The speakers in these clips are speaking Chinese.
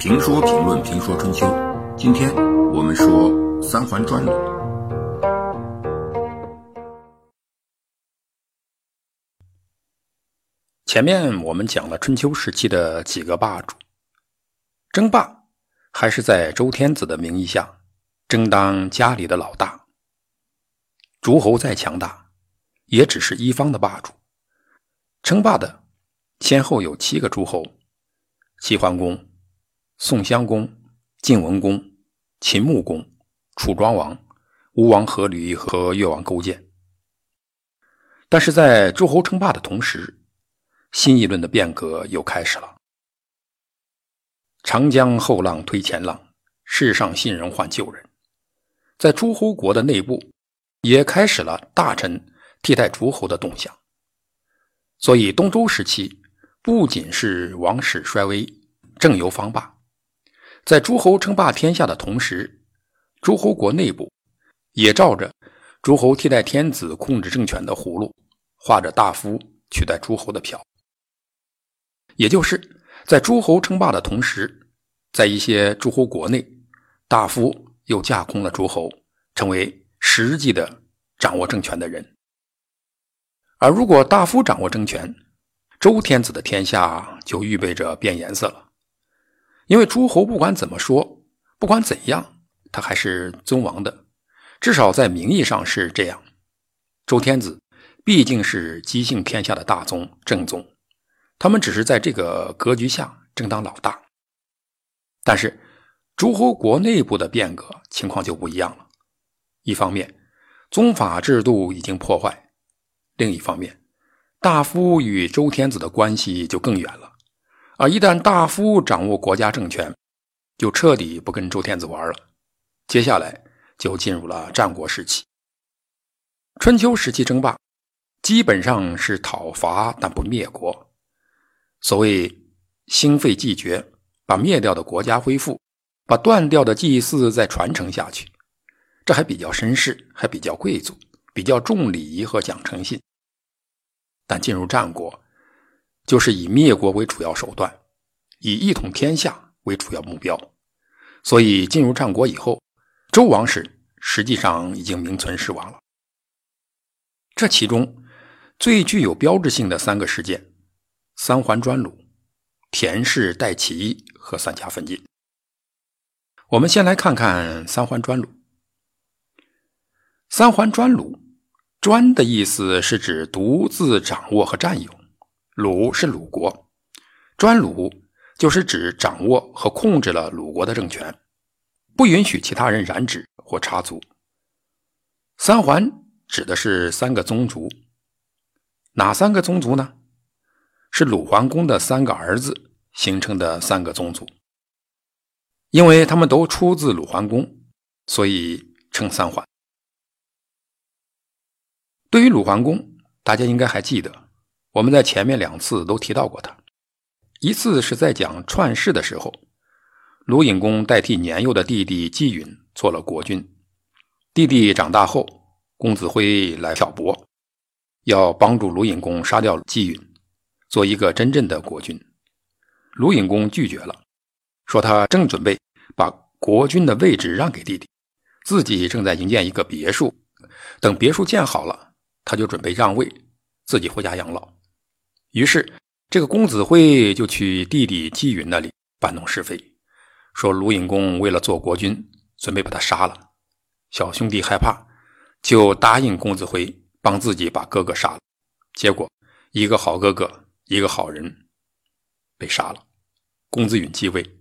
评说评论评说春秋，今天我们说三环专鲁。前面我们讲了春秋时期的几个霸主，争霸还是在周天子的名义下争当家里的老大。诸侯再强大，也只是一方的霸主。称霸的先后有七个诸侯：齐桓公。宋襄公、晋文公、秦穆公、楚庄王、吴王阖闾和越王勾践。但是在诸侯称霸的同时，新一轮的变革又开始了。长江后浪推前浪，世上新人换旧人，在诸侯国的内部也开始了大臣替代诸侯的动向。所以东周时期不仅是王室衰微，政由方霸。在诸侯称霸天下的同时，诸侯国内部也照着诸侯替代天子控制政权的葫芦，画着大夫取代诸侯的票。也就是在诸侯称霸的同时，在一些诸侯国内，大夫又架空了诸侯，成为实际的掌握政权的人。而如果大夫掌握政权，周天子的天下就预备着变颜色了。因为诸侯不管怎么说，不管怎样，他还是尊王的，至少在名义上是这样。周天子毕竟是姬姓天下的大宗正宗，他们只是在这个格局下正当老大。但是诸侯国内部的变革情况就不一样了。一方面，宗法制度已经破坏；另一方面，大夫与周天子的关系就更远了。而一旦大夫掌握国家政权，就彻底不跟周天子玩了。接下来就进入了战国时期。春秋时期争霸，基本上是讨伐但不灭国。所谓兴废继绝，把灭掉的国家恢复，把断掉的祭祀再传承下去，这还比较绅士，还比较贵族，比较重礼仪和讲诚信。但进入战国。就是以灭国为主要手段，以一统天下为主要目标，所以进入战国以后，周王室实际上已经名存实亡了。这其中最具有标志性的三个事件：三桓专鲁、田氏代起义和三家分晋。我们先来看看三桓专鲁。三桓专鲁，专的意思是指独自掌握和占有。鲁是鲁国，专鲁就是指掌握和控制了鲁国的政权，不允许其他人染指或插足。三桓指的是三个宗族，哪三个宗族呢？是鲁桓公的三个儿子形成的三个宗族，因为他们都出自鲁桓公，所以称三桓。对于鲁桓公，大家应该还记得。我们在前面两次都提到过他，一次是在讲串世的时候，鲁隐公代替年幼的弟弟季允做了国君。弟弟长大后，公子辉来挑拨，要帮助鲁隐公杀掉季允，做一个真正的国君。鲁隐公拒绝了，说他正准备把国君的位置让给弟弟，自己正在营建一个别墅，等别墅建好了，他就准备让位，自己回家养老。于是，这个公子辉就去弟弟季允那里搬弄是非，说鲁隐公为了做国君，准备把他杀了。小兄弟害怕，就答应公子辉帮自己把哥哥杀了。结果，一个好哥哥，一个好人，被杀了。公子允继位，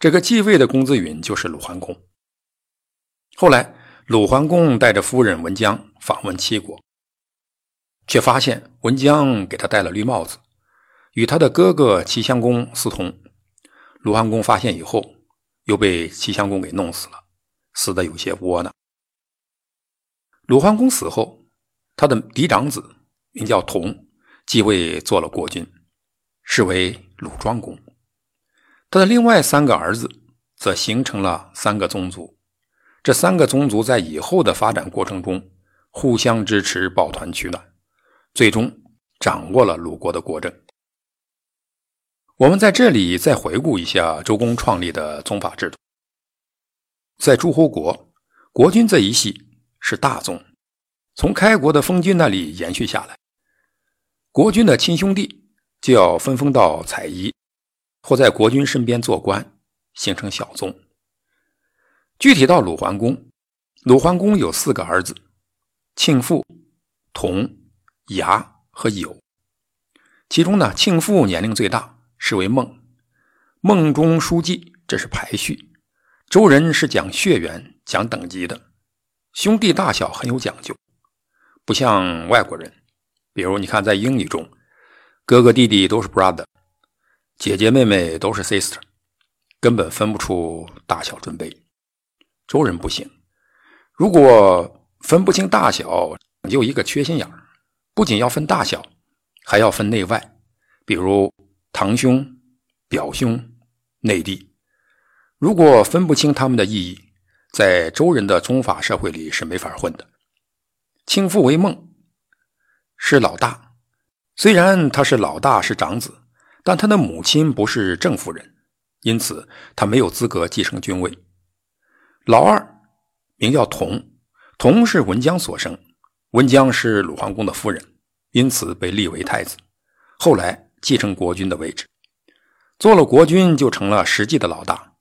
这个继位的公子允就是鲁桓公。后来，鲁桓公带着夫人文姜访问齐国。却发现文姜给他戴了绿帽子，与他的哥哥齐襄公私通。鲁桓公发现以后，又被齐襄公给弄死了，死的有些窝囊。鲁桓公死后，他的嫡长子名叫同，继位做了国君，是为鲁庄公。他的另外三个儿子则形成了三个宗族，这三个宗族在以后的发展过程中互相支持，抱团取暖。最终掌握了鲁国的国政。我们在这里再回顾一下周公创立的宗法制度。在诸侯国，国君这一系是大宗，从开国的封君那里延续下来。国君的亲兄弟就要分封到采邑，或在国君身边做官，形成小宗。具体到鲁桓公，鲁桓公有四个儿子：庆父、同、牙和友。其中呢，庆父年龄最大，是为孟，孟中书记，这是排序。周人是讲血缘、讲等级的，兄弟大小很有讲究，不像外国人。比如你看，在英语中，哥哥弟弟都是 brother，姐姐妹妹都是 sister，根本分不出大小尊卑。周人不行，如果分不清大小，就一个缺心眼儿，不仅要分大小，还要分内外。比如堂兄、表兄、内弟。如果分不清他们的意义，在周人的宗法社会里是没法混的。庆父为孟，是老大，虽然他是老大是长子，但他的母亲不是正夫人，因此他没有资格继承君位。老二名叫童，童是文姜所生，文姜是鲁桓公的夫人，因此被立为太子，后来继承国君的位置，做了国君就成了实际的老大。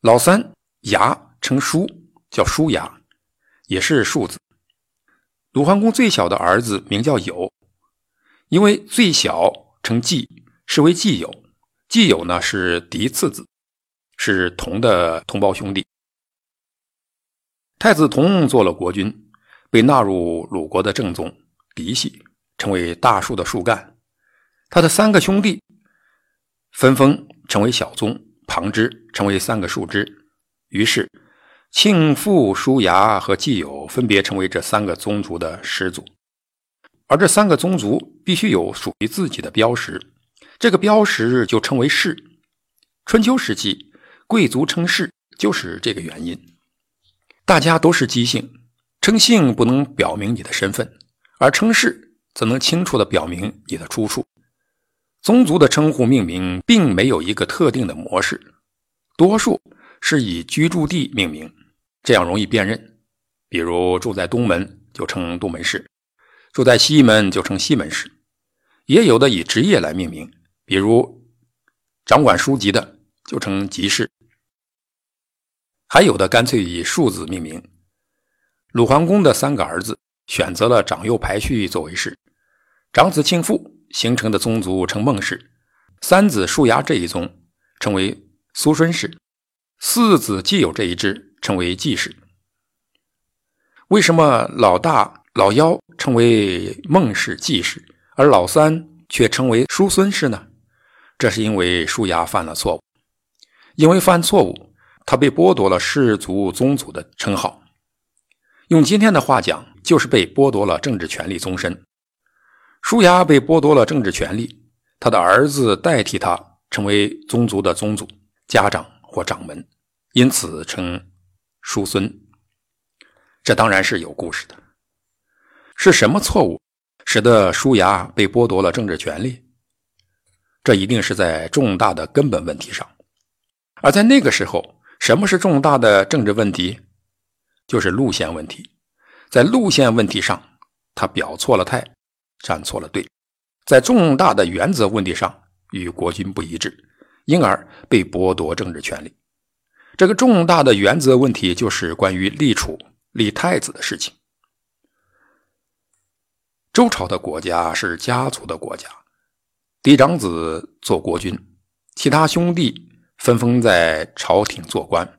老三牙称叔，叫叔牙，也是庶子。鲁桓公最小的儿子名叫友，因为最小称季，是为季友。季友呢是嫡次子，是同的同胞兄弟。太子同做了国君，被纳入鲁国的正宗嫡系，成为大树的树干。他的三个兄弟分封成为小宗。旁支成为三个树枝，于是庆父、叔牙和季友分别成为这三个宗族的始祖。而这三个宗族必须有属于自己的标识，这个标识就称为氏。春秋时期，贵族称氏就是这个原因。大家都是姬姓，称姓不能表明你的身份，而称氏则能清楚地表明你的出处。宗族的称呼命名并没有一个特定的模式，多数是以居住地命名，这样容易辨认。比如住在东门就称东门市，住在西门就称西门市。也有的以职业来命名，比如掌管书籍的就称集市，还有的干脆以数字命名。鲁桓公的三个儿子选择了长幼排序作为氏，长子庆父。形成的宗族称孟氏，三子叔牙这一宗称为苏孙氏，四子季友这一支称为季氏。为什么老大老幺称为孟氏、季氏，而老三却称为叔孙氏呢？这是因为叔牙犯了错误，因为犯错误，他被剥夺了氏族宗族的称号。用今天的话讲，就是被剥夺了政治权利终身。叔牙被剥夺了政治权利，他的儿子代替他成为宗族的宗主、家长或掌门，因此称叔孙。这当然是有故事的。是什么错误使得叔牙被剥夺了政治权利？这一定是在重大的根本问题上。而在那个时候，什么是重大的政治问题？就是路线问题。在路线问题上，他表错了态。站错了队，在重大的原则问题上与国君不一致，因而被剥夺政治权利。这个重大的原则问题就是关于立储、立太子的事情。周朝的国家是家族的国家，嫡长子做国君，其他兄弟分封在朝廷做官。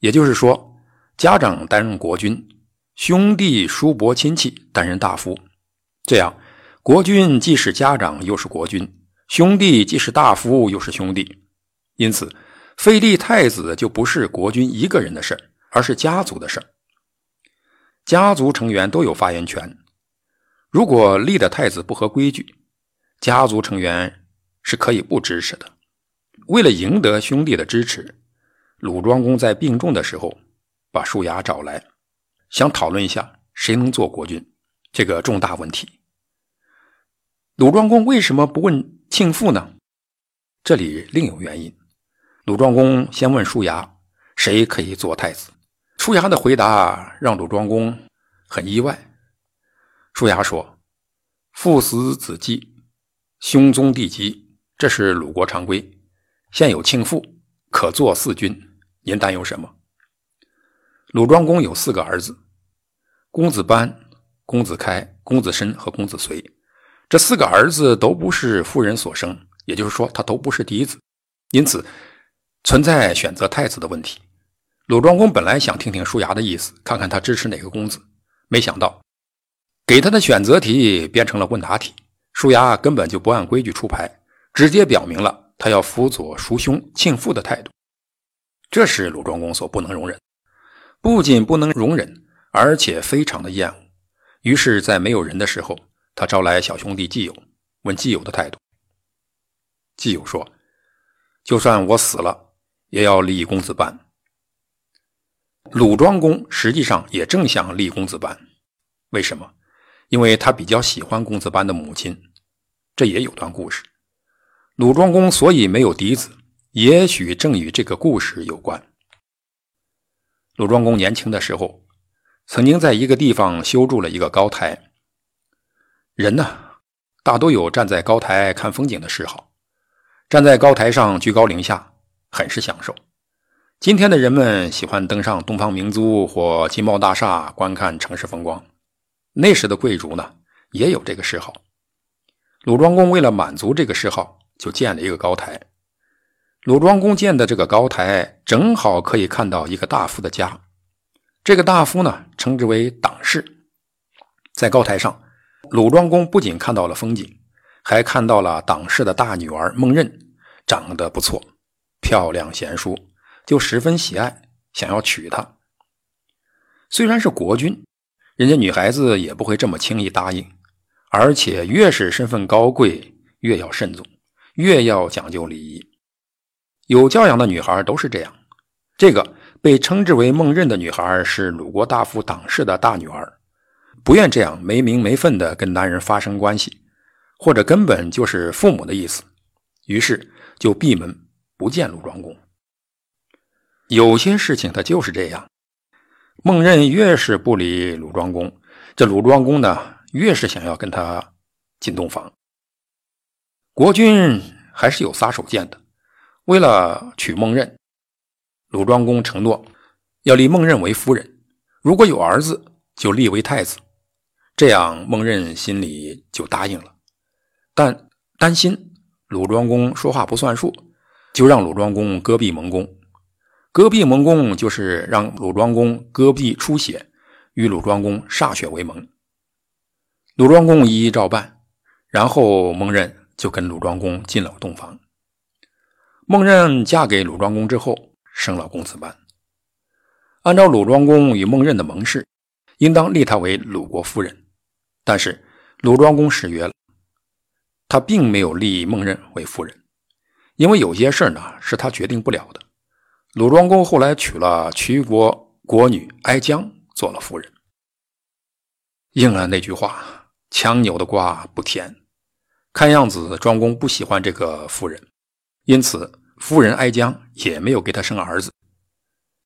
也就是说，家长担任国君，兄弟叔伯亲戚担任大夫。这样，国君既是家长，又是国君；兄弟既是大夫，又是兄弟。因此，废立太子就不是国君一个人的事而是家族的事家族成员都有发言权。如果立的太子不合规矩，家族成员是可以不支持的。为了赢得兄弟的支持，鲁庄公在病重的时候把叔牙找来，想讨论一下谁能做国君。这个重大问题，鲁庄公为什么不问庆父呢？这里另有原因。鲁庄公先问叔牙，谁可以做太子？叔牙的回答让鲁庄公很意外。叔牙说：“父死子继，兄宗弟及，这是鲁国常规。现有庆父，可做四君，您担忧什么？”鲁庄公有四个儿子：公子班、公子开、公子申和公子随。这四个儿子都不是夫人所生。也就是说，他都不是嫡子，因此存在选择太子的问题。鲁庄公本来想听听叔牙的意思，看看他支持哪个公子，没想到给他的选择题变成了问答题。叔牙根本就不按规矩出牌，直接表明了他要辅佐叔兄庆父的态度。这是鲁庄公所不能容忍，不仅不能容忍，而且非常的厌恶。于是，在没有人的时候，他招来小兄弟季友，问季友的态度。季友说：“就算我死了，也要立公子班。”鲁庄公实际上也正想立公子班，为什么？因为他比较喜欢公子班的母亲。这也有段故事。鲁庄公所以没有嫡子，也许正与这个故事有关。鲁庄公年轻的时候，曾经在一个地方修筑了一个高台。人呢，大都有站在高台看风景的嗜好。站在高台上居高临下，很是享受。今天的人们喜欢登上东方明珠或金茂大厦观看城市风光。那时的贵族呢，也有这个嗜好。鲁庄公为了满足这个嗜好，就建了一个高台。鲁庄公建的这个高台，正好可以看到一个大夫的家。这个大夫呢，称之为党氏。在高台上，鲁庄公不仅看到了风景，还看到了党氏的大女儿孟任。长得不错，漂亮贤淑，就十分喜爱，想要娶她。虽然是国君，人家女孩子也不会这么轻易答应，而且越是身份高贵，越要慎重，越要讲究礼仪。有教养的女孩都是这样。这个被称之为孟任的女孩是鲁国大夫党氏的大女儿，不愿这样没名没分的跟男人发生关系，或者根本就是父母的意思，于是。就闭门不见鲁庄公。有些事情他就是这样。孟任越是不理鲁庄公，这鲁庄公呢越是想要跟他进洞房。国君还是有撒手锏的。为了娶孟任，鲁庄公承诺要立孟任为夫人，如果有儿子就立为太子。这样孟任心里就答应了，但担心。鲁庄公说话不算数，就让鲁庄公割臂蒙公。割臂蒙公就是让鲁庄公割臂出血，与鲁庄公歃血为盟。鲁庄公一一照办，然后孟任就跟鲁庄公进了洞房。孟任嫁给鲁庄公之后，生了公子班。按照鲁庄公与孟任的盟誓，应当立她为鲁国夫人，但是鲁庄公失约了。他并没有立孟任为夫人，因为有些事呢是他决定不了的。鲁庄公后来娶了齐国国女哀姜做了夫人，应了那句话：“强扭的瓜不甜。”看样子庄公不喜欢这个夫人，因此夫人哀姜也没有给他生儿子。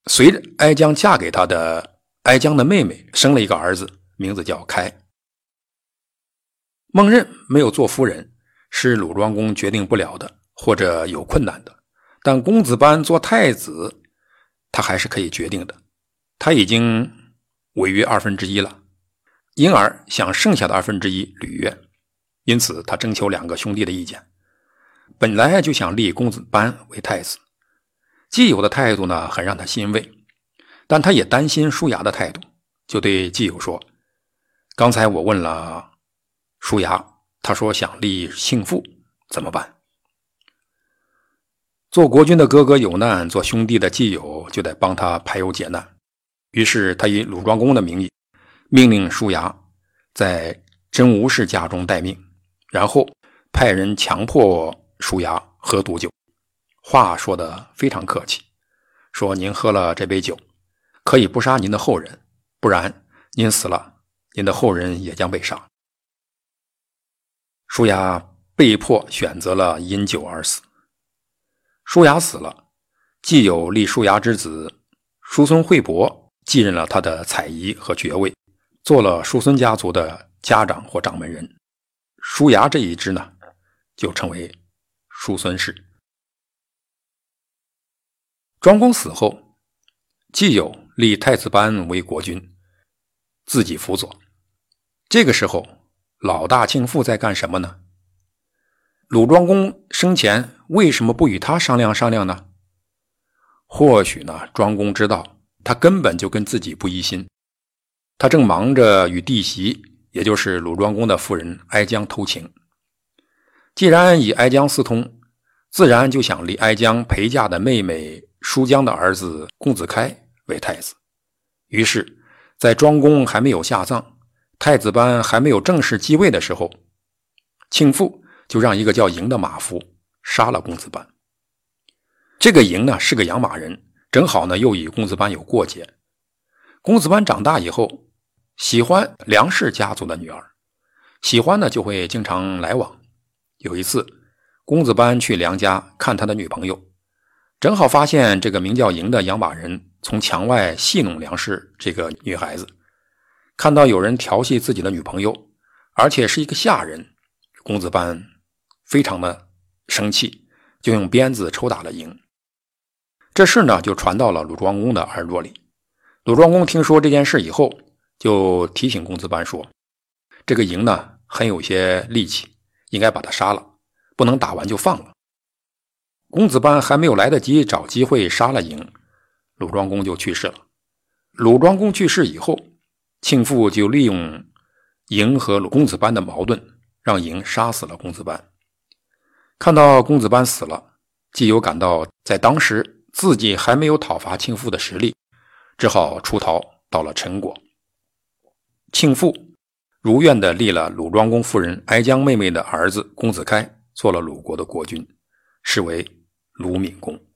随着哀姜嫁给他的哀姜的妹妹生了一个儿子，名字叫开。孟任没有做夫人，是鲁庄公决定不了的，或者有困难的。但公子班做太子，他还是可以决定的。他已经违约二分之一了，因而想剩下的二分之一履约。因此，他征求两个兄弟的意见。本来就想立公子班为太子，季友的态度呢，很让他欣慰，但他也担心舒雅的态度，就对季友说：“刚才我问了。”舒牙他说想立庆父怎么办？做国君的哥哥有难，做兄弟的季友就得帮他排忧解难。于是他以鲁庄公的名义，命令舒牙在真吴氏家中待命，然后派人强迫舒牙喝毒酒。话说的非常客气，说您喝了这杯酒，可以不杀您的后人，不然您死了，您的后人也将被杀。舒雅被迫选择了饮酒而死。舒雅死了，既有立舒雅之子叔孙惠伯继任了他的采仪和爵位，做了叔孙家族的家长或掌门人。舒雅这一支呢，就称为叔孙氏。庄公死后，既有立太子班为国君，自己辅佐。这个时候，老大庆父在干什么呢？鲁庄公生前为什么不与他商量商量呢？或许呢，庄公知道他根本就跟自己不一心，他正忙着与弟媳，也就是鲁庄公的夫人哀姜偷情。既然以哀姜私通，自然就想立哀姜陪嫁的妹妹。舒姜的儿子公子开为太子，于是，在庄公还没有下葬，太子班还没有正式继位的时候，庆父就让一个叫嬴的马夫杀了公子班。这个嬴呢是个养马人，正好呢又与公子班有过节。公子班长大以后，喜欢梁氏家族的女儿，喜欢呢就会经常来往。有一次，公子班去梁家看他的女朋友。正好发现这个名叫嬴的养马人从墙外戏弄梁氏这个女孩子，看到有人调戏自己的女朋友，而且是一个下人，公子班非常的生气，就用鞭子抽打了嬴。这事呢就传到了鲁庄公的耳朵里。鲁庄公听说这件事以后，就提醒公子班说：“这个赢呢很有些力气，应该把他杀了，不能打完就放了。”公子班还没有来得及找机会杀了嬴，鲁庄公就去世了。鲁庄公去世以后，庆父就利用赢和鲁公子班的矛盾，让赢杀死了公子班。看到公子班死了，季友感到在当时自己还没有讨伐庆父的实力，只好出逃到了陈国。庆父如愿的立了鲁庄公夫人哀姜妹妹的儿子公子开做了鲁国的国君，是为。鲁闵公。